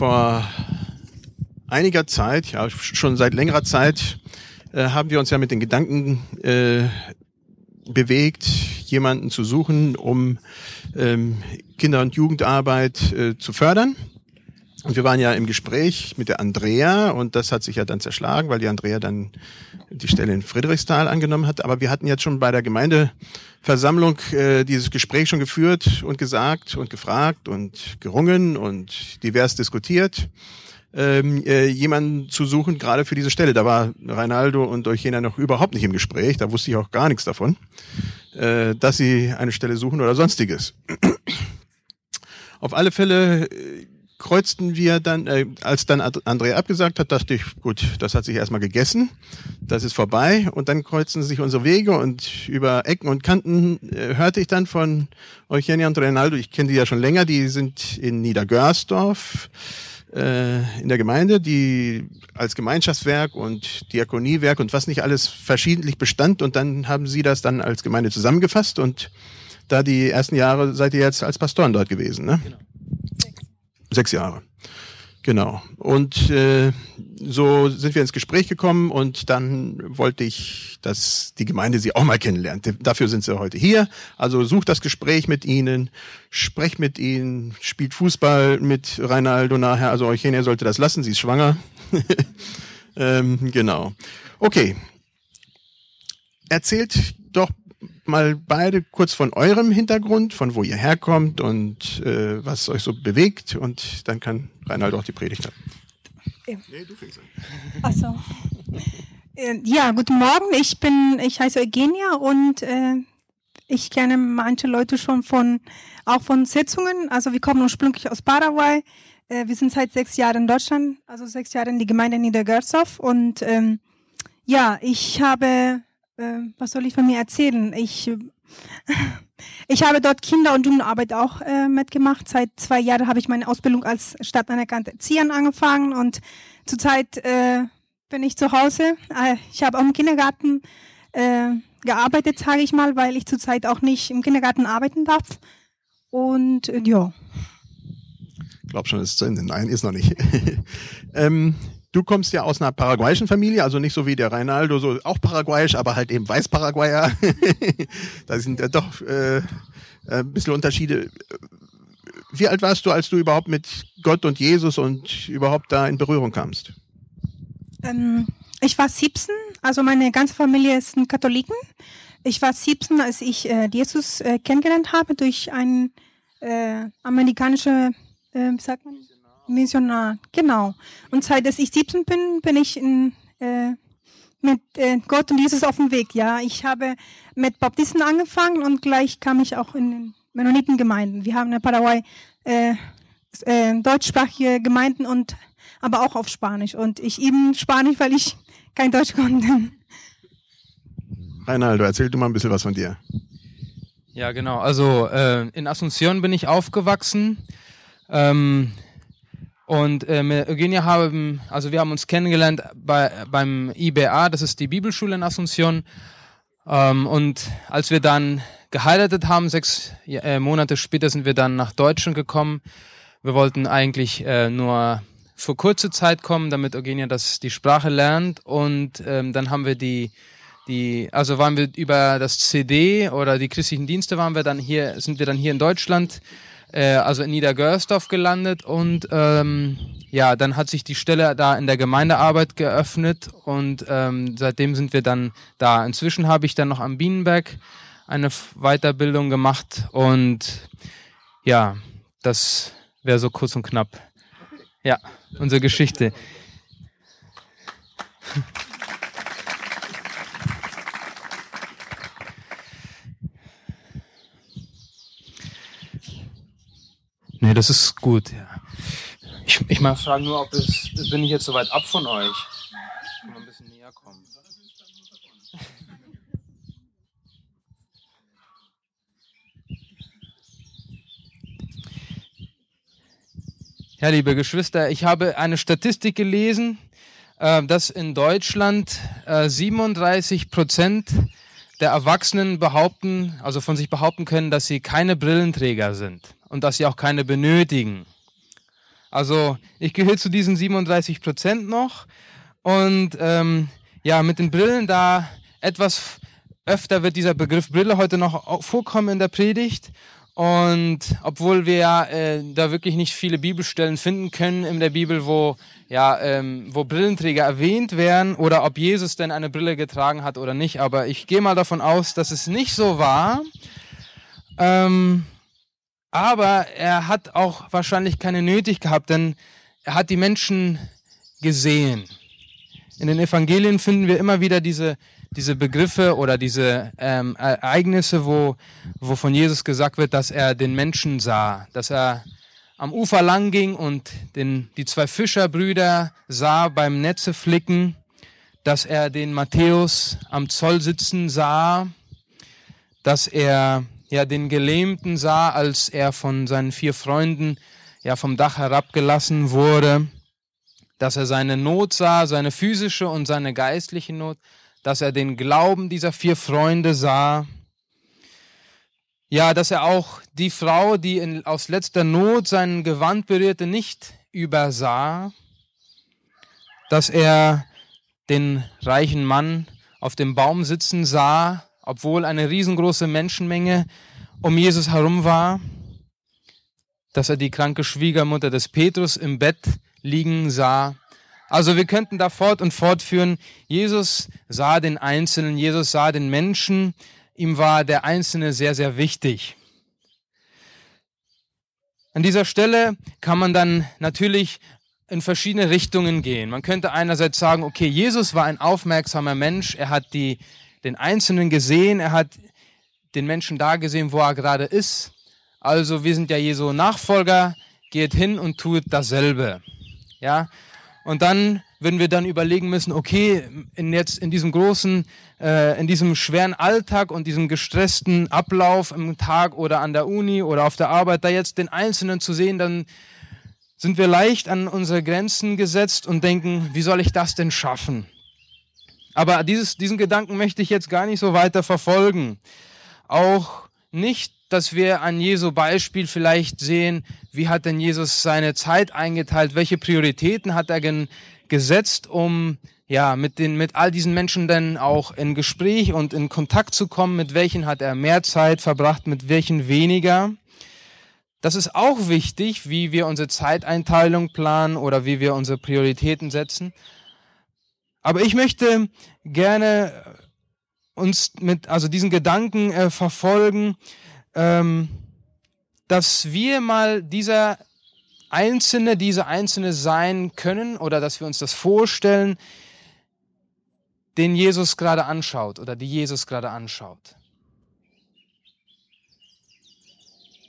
vor einiger Zeit, ja schon seit längerer Zeit, äh, haben wir uns ja mit den Gedanken äh, bewegt, jemanden zu suchen, um ähm, Kinder- und Jugendarbeit äh, zu fördern. Und wir waren ja im Gespräch mit der Andrea und das hat sich ja dann zerschlagen, weil die Andrea dann die Stelle in Friedrichsthal angenommen hat. Aber wir hatten jetzt schon bei der Gemeindeversammlung äh, dieses Gespräch schon geführt und gesagt und gefragt und gerungen und divers diskutiert, ähm, äh, jemanden zu suchen, gerade für diese Stelle. Da war Reinaldo und Eugenia noch überhaupt nicht im Gespräch, da wusste ich auch gar nichts davon, äh, dass sie eine Stelle suchen oder sonstiges. Auf alle Fälle äh, kreuzten wir dann, äh, als dann Andrea abgesagt hat, dachte ich, gut, das hat sich erstmal gegessen, das ist vorbei. Und dann kreuzten sich unsere Wege und über Ecken und Kanten äh, hörte ich dann von Eugenia und Reinaldo, ich kenne die ja schon länger, die sind in Niedergörsdorf äh, in der Gemeinde, die als Gemeinschaftswerk und Diakoniewerk und was nicht alles verschiedentlich bestand. Und dann haben sie das dann als Gemeinde zusammengefasst und da die ersten Jahre seid ihr jetzt als Pastoren dort gewesen, ne? Genau. Sechs Jahre. Genau. Und äh, so sind wir ins Gespräch gekommen und dann wollte ich, dass die Gemeinde sie auch mal kennenlernt. Dafür sind sie heute hier. Also sucht das Gespräch mit ihnen, sprecht mit ihnen, spielt Fußball mit Reinaldo nachher. Also Eugenia sollte das lassen, sie ist schwanger. ähm, genau. Okay. Erzählt doch mal beide kurz von eurem Hintergrund, von wo ihr herkommt und äh, was euch so bewegt und dann kann Reinhard auch die Predigt haben. Ja. Nee, du fängst an. Achso. Äh, ja, guten Morgen. Ich bin, ich heiße Eugenia und äh, ich kenne manche Leute schon von, auch von Sitzungen. Also wir kommen ursprünglich aus Paraguay. Äh, wir sind seit sechs Jahren in Deutschland, also sechs Jahre in die Gemeinde Niedergörsdorf und ähm, ja, ich habe was soll ich von mir erzählen? Ich, ich habe dort Kinder- und Jugendarbeit auch äh, mitgemacht. Seit zwei Jahren habe ich meine Ausbildung als stadtanerkannte Erzieherin angefangen und zurzeit äh, bin ich zu Hause. Äh, ich habe auch im Kindergarten äh, gearbeitet, sage ich mal, weil ich zurzeit auch nicht im Kindergarten arbeiten darf. Und äh, ja. Ich glaube schon, es ist zu Ende. Nein, ist noch nicht. ähm, Du kommst ja aus einer paraguayischen Familie, also nicht so wie der Reinaldo, so auch paraguayisch, aber halt eben Weiß-Paraguayer. da sind ja doch äh, ein bisschen Unterschiede. Wie alt warst du, als du überhaupt mit Gott und Jesus und überhaupt da in Berührung kamst? Ähm, ich war 17, also meine ganze Familie ist ein Katholiken. Ich war 17, als ich äh, Jesus äh, kennengelernt habe durch eine äh, amerikanische, äh, wie sagt man? Missionar, genau. Und seit dass ich 17 bin, bin ich in, äh, mit äh, Gott und Jesus auf dem Weg. Ja, ich habe mit Baptisten angefangen und gleich kam ich auch in den Mennonitengemeinden. Wir haben in Paraguay äh, äh, deutschsprachige Gemeinden und aber auch auf Spanisch. Und ich eben Spanisch, weil ich kein Deutsch konnte. Reinaldo, erzähl du mal ein bisschen was von dir. Ja, genau. Also äh, in Asunción bin ich aufgewachsen. Ähm, und äh, mit Eugenia haben, also wir haben uns kennengelernt bei, beim IBA, das ist die Bibelschule in Asunción. Ähm, und als wir dann geheiratet haben, sechs äh, Monate später sind wir dann nach Deutschland gekommen. Wir wollten eigentlich äh, nur für kurze Zeit kommen, damit Eugenia das die Sprache lernt. Und ähm, dann haben wir die die, also waren wir über das CD oder die christlichen Dienste waren wir dann hier, sind wir dann hier in Deutschland äh, also in Niedergörsdorf gelandet und ähm, ja, dann hat sich die Stelle da in der Gemeindearbeit geöffnet und ähm, seitdem sind wir dann da. Inzwischen habe ich dann noch am Bienenberg eine Weiterbildung gemacht und ja, das wäre so kurz und knapp. Ja, unsere Geschichte. Nee, das ist gut, ja. Ich, ich mal fragen nur, ob es, bin ich jetzt so weit ab von euch? Ich kann mal ein bisschen näher kommen. Ja, liebe Geschwister, ich habe eine Statistik gelesen, äh, dass in Deutschland 37 äh, Prozent der Erwachsenen behaupten, also von sich behaupten können, dass sie keine Brillenträger sind und dass sie auch keine benötigen. Also ich gehöre zu diesen 37 Prozent noch. Und ähm, ja, mit den Brillen da etwas öfter wird dieser Begriff Brille heute noch vorkommen in der Predigt. Und obwohl wir äh, da wirklich nicht viele Bibelstellen finden können in der Bibel, wo ja ähm, wo Brillenträger erwähnt werden oder ob Jesus denn eine Brille getragen hat oder nicht, aber ich gehe mal davon aus, dass es nicht so war. Ähm, aber er hat auch wahrscheinlich keine nötig gehabt, denn er hat die Menschen gesehen. In den Evangelien finden wir immer wieder diese, diese Begriffe oder diese ähm, Ereignisse, wo, wo von Jesus gesagt wird, dass er den Menschen sah, dass er am Ufer lang ging und den, die zwei Fischerbrüder sah beim Netze flicken, dass er den Matthäus am Zoll sitzen sah, dass er ja den Gelähmten sah, als er von seinen vier Freunden ja vom Dach herabgelassen wurde, dass er seine Not sah, seine physische und seine geistliche Not, dass er den Glauben dieser vier Freunde sah, ja, dass er auch die Frau, die in, aus letzter Not sein Gewand berührte, nicht übersah, dass er den reichen Mann auf dem Baum sitzen sah, obwohl eine riesengroße Menschenmenge um Jesus herum war, dass er die kranke Schwiegermutter des Petrus im Bett liegen sah. Also wir könnten da fort und fortführen. Jesus sah den Einzelnen, Jesus sah den Menschen, ihm war der Einzelne sehr, sehr wichtig. An dieser Stelle kann man dann natürlich in verschiedene Richtungen gehen. Man könnte einerseits sagen, okay, Jesus war ein aufmerksamer Mensch, er hat die den Einzelnen gesehen, er hat den Menschen da gesehen, wo er gerade ist. Also wir sind ja Jesu Nachfolger, geht hin und tut dasselbe. Ja, und dann würden wir dann überlegen müssen, okay, in jetzt in diesem großen, äh, in diesem schweren Alltag und diesem gestressten Ablauf im Tag oder an der Uni oder auf der Arbeit, da jetzt den Einzelnen zu sehen, dann sind wir leicht an unsere Grenzen gesetzt und denken, wie soll ich das denn schaffen? Aber dieses, diesen Gedanken möchte ich jetzt gar nicht so weiter verfolgen. Auch nicht, dass wir an Jesu Beispiel vielleicht sehen, wie hat denn Jesus seine Zeit eingeteilt, welche Prioritäten hat er gesetzt, um ja, mit den, mit all diesen Menschen dann auch in Gespräch und in Kontakt zu kommen, mit welchen hat er mehr Zeit verbracht, mit welchen weniger. Das ist auch wichtig, wie wir unsere Zeiteinteilung planen oder wie wir unsere Prioritäten setzen. Aber ich möchte gerne uns mit, also diesen Gedanken äh, verfolgen, ähm, dass wir mal dieser Einzelne, diese Einzelne sein können oder dass wir uns das vorstellen, den Jesus gerade anschaut oder die Jesus gerade anschaut.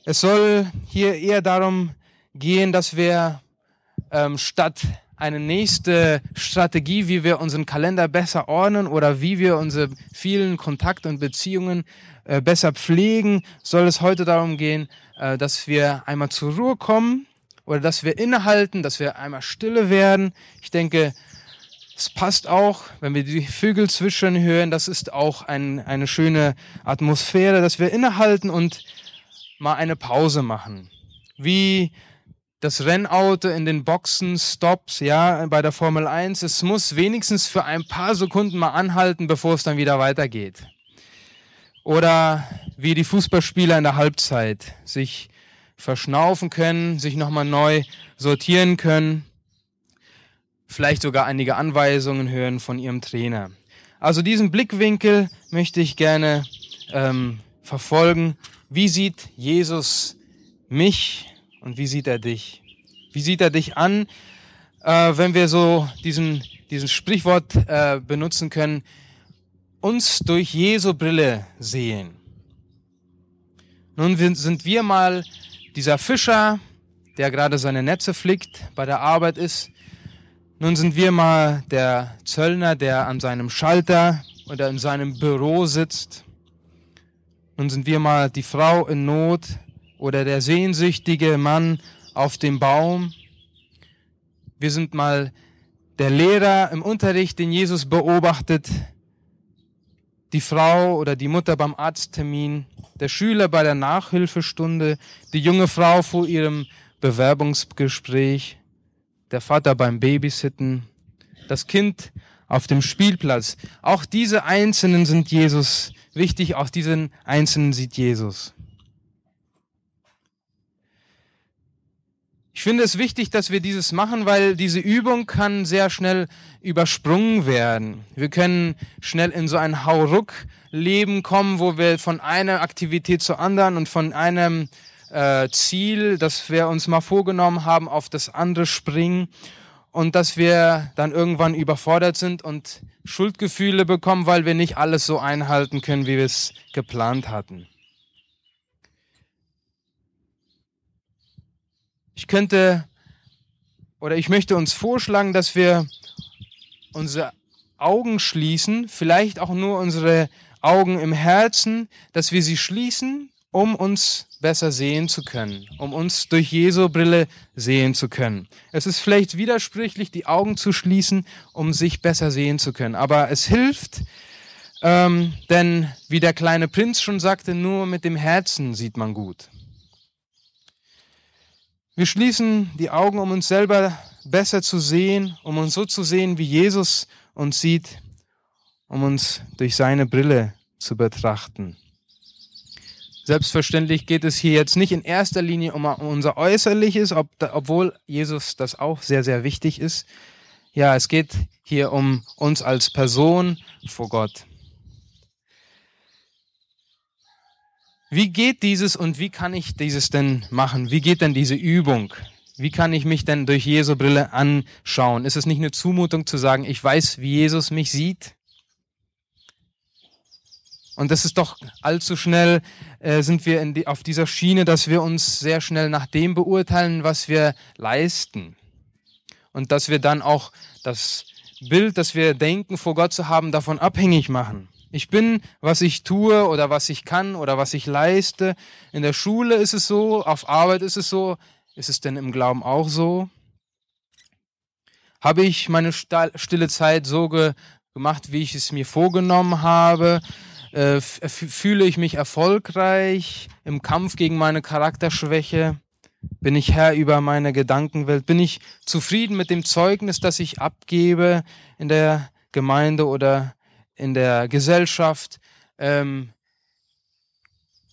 Es soll hier eher darum gehen, dass wir ähm, statt eine nächste Strategie, wie wir unseren Kalender besser ordnen oder wie wir unsere vielen Kontakte und Beziehungen äh, besser pflegen, soll es heute darum gehen, äh, dass wir einmal zur Ruhe kommen oder dass wir innehalten, dass wir einmal stille werden. Ich denke, es passt auch, wenn wir die Vögel zwitschern hören, das ist auch ein, eine schöne Atmosphäre, dass wir innehalten und mal eine Pause machen. Wie das Rennauto in den Boxen, Stops, ja, bei der Formel 1, es muss wenigstens für ein paar Sekunden mal anhalten, bevor es dann wieder weitergeht. Oder wie die Fußballspieler in der Halbzeit sich verschnaufen können, sich nochmal neu sortieren können, vielleicht sogar einige Anweisungen hören von ihrem Trainer. Also diesen Blickwinkel möchte ich gerne ähm, verfolgen. Wie sieht Jesus mich und wie sieht er dich? Wie sieht er dich an, äh, wenn wir so diesen, diesen Sprichwort äh, benutzen können, uns durch Jesu Brille sehen? Nun sind wir mal dieser Fischer, der gerade seine Netze flickt, bei der Arbeit ist. Nun sind wir mal der Zöllner, der an seinem Schalter oder in seinem Büro sitzt. Nun sind wir mal die Frau in Not, oder der sehnsüchtige Mann auf dem Baum. Wir sind mal der Lehrer im Unterricht, den Jesus beobachtet, die Frau oder die Mutter beim Arzttermin, der Schüler bei der Nachhilfestunde, die junge Frau vor ihrem Bewerbungsgespräch, der Vater beim Babysitten, das Kind auf dem Spielplatz. Auch diese Einzelnen sind Jesus wichtig, auch diesen Einzelnen sieht Jesus. Ich finde es wichtig, dass wir dieses machen, weil diese Übung kann sehr schnell übersprungen werden. Wir können schnell in so ein Hauruck-Leben kommen, wo wir von einer Aktivität zur anderen und von einem äh, Ziel, das wir uns mal vorgenommen haben, auf das andere springen und dass wir dann irgendwann überfordert sind und Schuldgefühle bekommen, weil wir nicht alles so einhalten können, wie wir es geplant hatten. Ich könnte oder ich möchte uns vorschlagen, dass wir unsere Augen schließen, vielleicht auch nur unsere Augen im Herzen, dass wir sie schließen, um uns besser sehen zu können, um uns durch Jesu Brille sehen zu können. Es ist vielleicht widersprüchlich, die Augen zu schließen, um sich besser sehen zu können, aber es hilft, ähm, denn wie der kleine Prinz schon sagte, nur mit dem Herzen sieht man gut. Wir schließen die Augen, um uns selber besser zu sehen, um uns so zu sehen, wie Jesus uns sieht, um uns durch seine Brille zu betrachten. Selbstverständlich geht es hier jetzt nicht in erster Linie um unser Äußerliches, ob, obwohl Jesus das auch sehr, sehr wichtig ist. Ja, es geht hier um uns als Person vor Gott. Wie geht dieses und wie kann ich dieses denn machen? Wie geht denn diese Übung? Wie kann ich mich denn durch Jesu Brille anschauen? Ist es nicht eine Zumutung zu sagen, ich weiß, wie Jesus mich sieht? Und das ist doch allzu schnell, äh, sind wir die, auf dieser Schiene, dass wir uns sehr schnell nach dem beurteilen, was wir leisten. Und dass wir dann auch das Bild, das wir denken, vor Gott zu haben, davon abhängig machen. Ich bin, was ich tue oder was ich kann oder was ich leiste. In der Schule ist es so, auf Arbeit ist es so. Ist es denn im Glauben auch so? Habe ich meine stille Zeit so ge gemacht, wie ich es mir vorgenommen habe? Äh, fühle ich mich erfolgreich im Kampf gegen meine Charakterschwäche? Bin ich Herr über meine Gedankenwelt? Bin ich zufrieden mit dem Zeugnis, das ich abgebe in der Gemeinde oder in der Gesellschaft, ähm,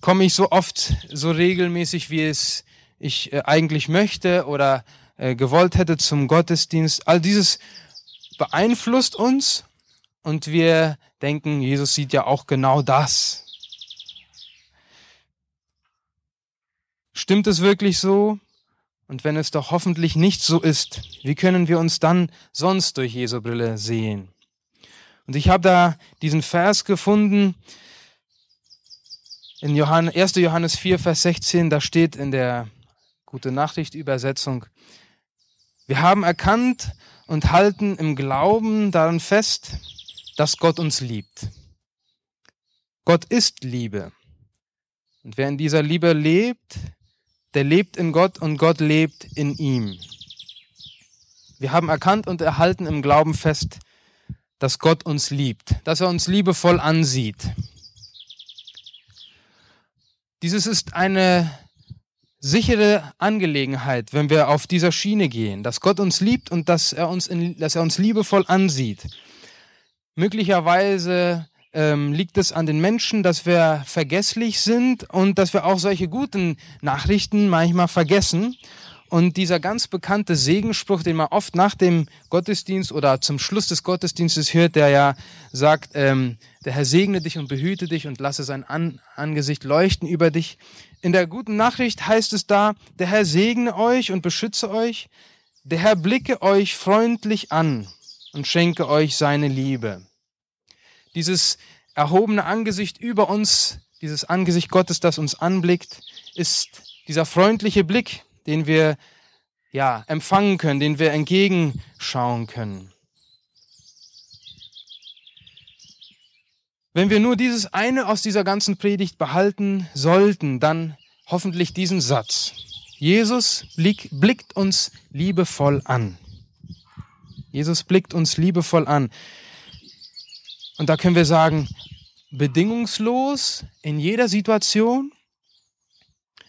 komme ich so oft, so regelmäßig, wie es ich äh, eigentlich möchte oder äh, gewollt hätte zum Gottesdienst. All dieses beeinflusst uns und wir denken, Jesus sieht ja auch genau das. Stimmt es wirklich so? Und wenn es doch hoffentlich nicht so ist, wie können wir uns dann sonst durch Jesu Brille sehen? Und ich habe da diesen Vers gefunden in Johannes, 1. Johannes 4, Vers 16, da steht in der Gute Nachricht Übersetzung, wir haben erkannt und halten im Glauben daran fest, dass Gott uns liebt. Gott ist Liebe. Und wer in dieser Liebe lebt, der lebt in Gott und Gott lebt in ihm. Wir haben erkannt und erhalten im Glauben fest, dass Gott uns liebt, dass er uns liebevoll ansieht. Dieses ist eine sichere Angelegenheit, wenn wir auf dieser Schiene gehen, dass Gott uns liebt und dass er uns, in, dass er uns liebevoll ansieht. Möglicherweise ähm, liegt es an den Menschen, dass wir vergesslich sind und dass wir auch solche guten Nachrichten manchmal vergessen und dieser ganz bekannte Segenspruch, den man oft nach dem Gottesdienst oder zum Schluss des Gottesdienstes hört, der ja sagt, ähm, der Herr segne dich und behüte dich und lasse sein An Angesicht leuchten über dich. In der guten Nachricht heißt es da, der Herr segne euch und beschütze euch, der Herr blicke euch freundlich an und schenke euch seine Liebe. Dieses erhobene Angesicht über uns, dieses Angesicht Gottes, das uns anblickt, ist dieser freundliche Blick, den wir ja empfangen können, den wir entgegenschauen können. Wenn wir nur dieses eine aus dieser ganzen Predigt behalten sollten, dann hoffentlich diesen Satz. Jesus blick, blickt uns liebevoll an. Jesus blickt uns liebevoll an. Und da können wir sagen, bedingungslos in jeder Situation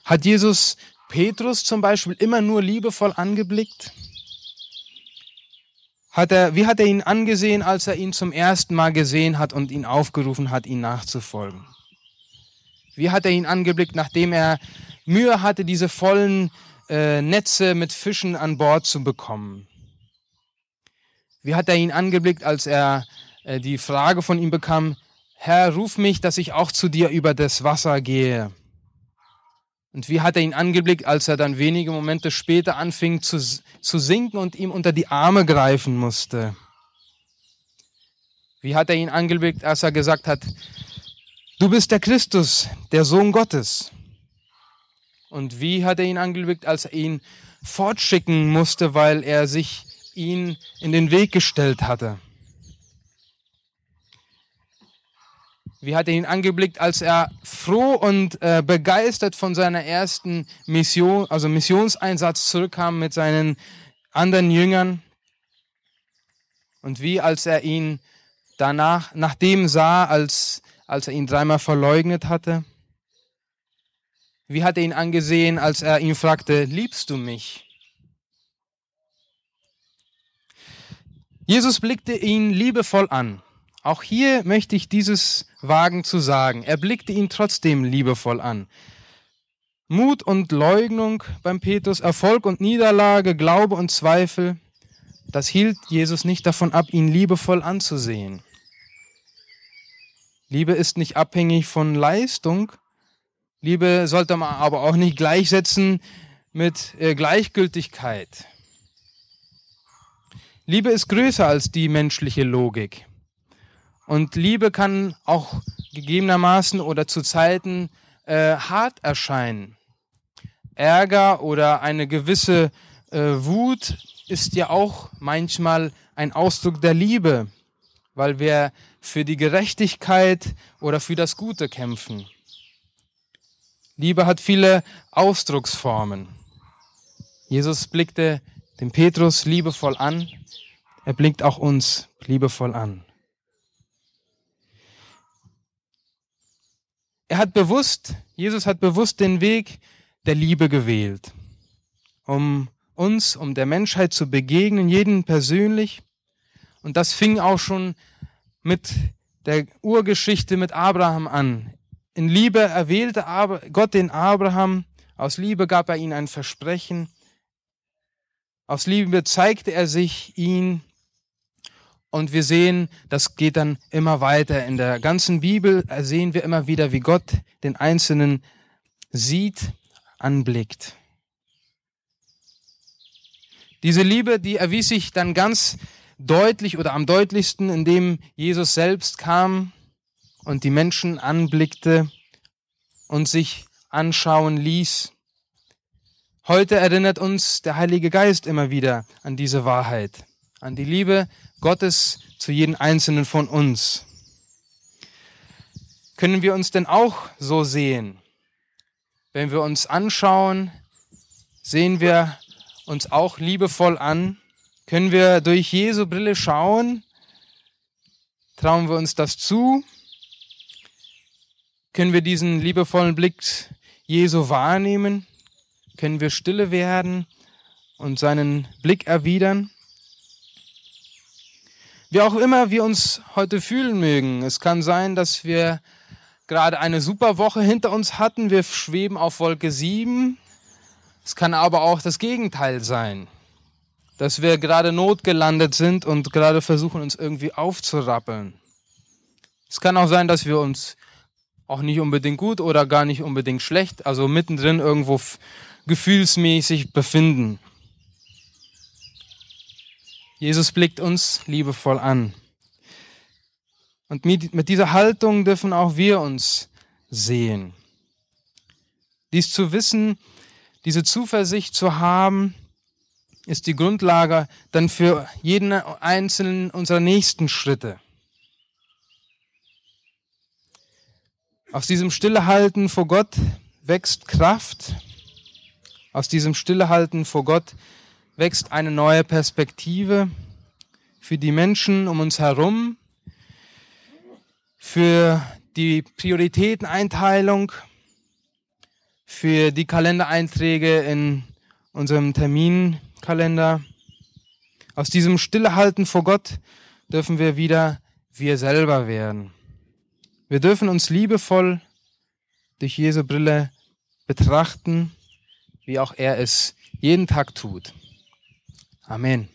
hat Jesus Petrus zum Beispiel immer nur liebevoll angeblickt? Hat er, wie hat er ihn angesehen, als er ihn zum ersten Mal gesehen hat und ihn aufgerufen hat, ihn nachzufolgen? Wie hat er ihn angeblickt, nachdem er Mühe hatte, diese vollen äh, Netze mit Fischen an Bord zu bekommen? Wie hat er ihn angeblickt, als er äh, die Frage von ihm bekam, Herr, ruf mich, dass ich auch zu dir über das Wasser gehe? Und wie hat er ihn angeblickt, als er dann wenige Momente später anfing zu, zu sinken und ihm unter die Arme greifen musste? Wie hat er ihn angeblickt, als er gesagt hat, du bist der Christus, der Sohn Gottes? Und wie hat er ihn angeblickt, als er ihn fortschicken musste, weil er sich ihn in den Weg gestellt hatte? Wie hat er ihn angeblickt, als er froh und äh, begeistert von seiner ersten Mission, also Missionseinsatz zurückkam mit seinen anderen Jüngern? Und wie, als er ihn danach, nach dem sah, als, als er ihn dreimal verleugnet hatte? Wie hat er ihn angesehen, als er ihn fragte, liebst du mich? Jesus blickte ihn liebevoll an. Auch hier möchte ich dieses wagen zu sagen. Er blickte ihn trotzdem liebevoll an. Mut und Leugnung beim Petrus, Erfolg und Niederlage, Glaube und Zweifel, das hielt Jesus nicht davon ab, ihn liebevoll anzusehen. Liebe ist nicht abhängig von Leistung. Liebe sollte man aber auch nicht gleichsetzen mit äh, Gleichgültigkeit. Liebe ist größer als die menschliche Logik. Und Liebe kann auch gegebenermaßen oder zu Zeiten äh, hart erscheinen. Ärger oder eine gewisse äh, Wut ist ja auch manchmal ein Ausdruck der Liebe, weil wir für die Gerechtigkeit oder für das Gute kämpfen. Liebe hat viele Ausdrucksformen. Jesus blickte den Petrus liebevoll an, er blickt auch uns liebevoll an. Er hat bewusst, Jesus hat bewusst den Weg der Liebe gewählt, um uns, um der Menschheit zu begegnen, jeden persönlich. Und das fing auch schon mit der Urgeschichte mit Abraham an. In Liebe erwählte Gott den Abraham, aus Liebe gab er ihm ein Versprechen, aus Liebe zeigte er sich ihn und wir sehen, das geht dann immer weiter. In der ganzen Bibel sehen wir immer wieder, wie Gott den Einzelnen sieht, anblickt. Diese Liebe, die erwies sich dann ganz deutlich oder am deutlichsten, indem Jesus selbst kam und die Menschen anblickte und sich anschauen ließ. Heute erinnert uns der Heilige Geist immer wieder an diese Wahrheit, an die Liebe, Gottes zu jedem Einzelnen von uns. Können wir uns denn auch so sehen? Wenn wir uns anschauen, sehen wir uns auch liebevoll an? Können wir durch Jesu Brille schauen? Trauen wir uns das zu? Können wir diesen liebevollen Blick Jesu wahrnehmen? Können wir stille werden und seinen Blick erwidern? Wie auch immer wir uns heute fühlen mögen, es kann sein, dass wir gerade eine super Woche hinter uns hatten, wir schweben auf Wolke 7. Es kann aber auch das Gegenteil sein, dass wir gerade notgelandet sind und gerade versuchen, uns irgendwie aufzurappeln. Es kann auch sein, dass wir uns auch nicht unbedingt gut oder gar nicht unbedingt schlecht, also mittendrin irgendwo gefühlsmäßig befinden. Jesus blickt uns liebevoll an. Und mit dieser Haltung dürfen auch wir uns sehen. Dies zu wissen, diese Zuversicht zu haben, ist die Grundlage dann für jeden einzelnen unserer nächsten Schritte. Aus diesem Stillehalten vor Gott wächst Kraft. Aus diesem Stillehalten vor Gott wächst eine neue Perspektive für die Menschen um uns herum, für die Prioritäteneinteilung, für die Kalendereinträge in unserem Terminkalender. Aus diesem Stillehalten vor Gott dürfen wir wieder wir selber werden. Wir dürfen uns liebevoll durch Jesu Brille betrachten, wie auch er es jeden Tag tut. Amén.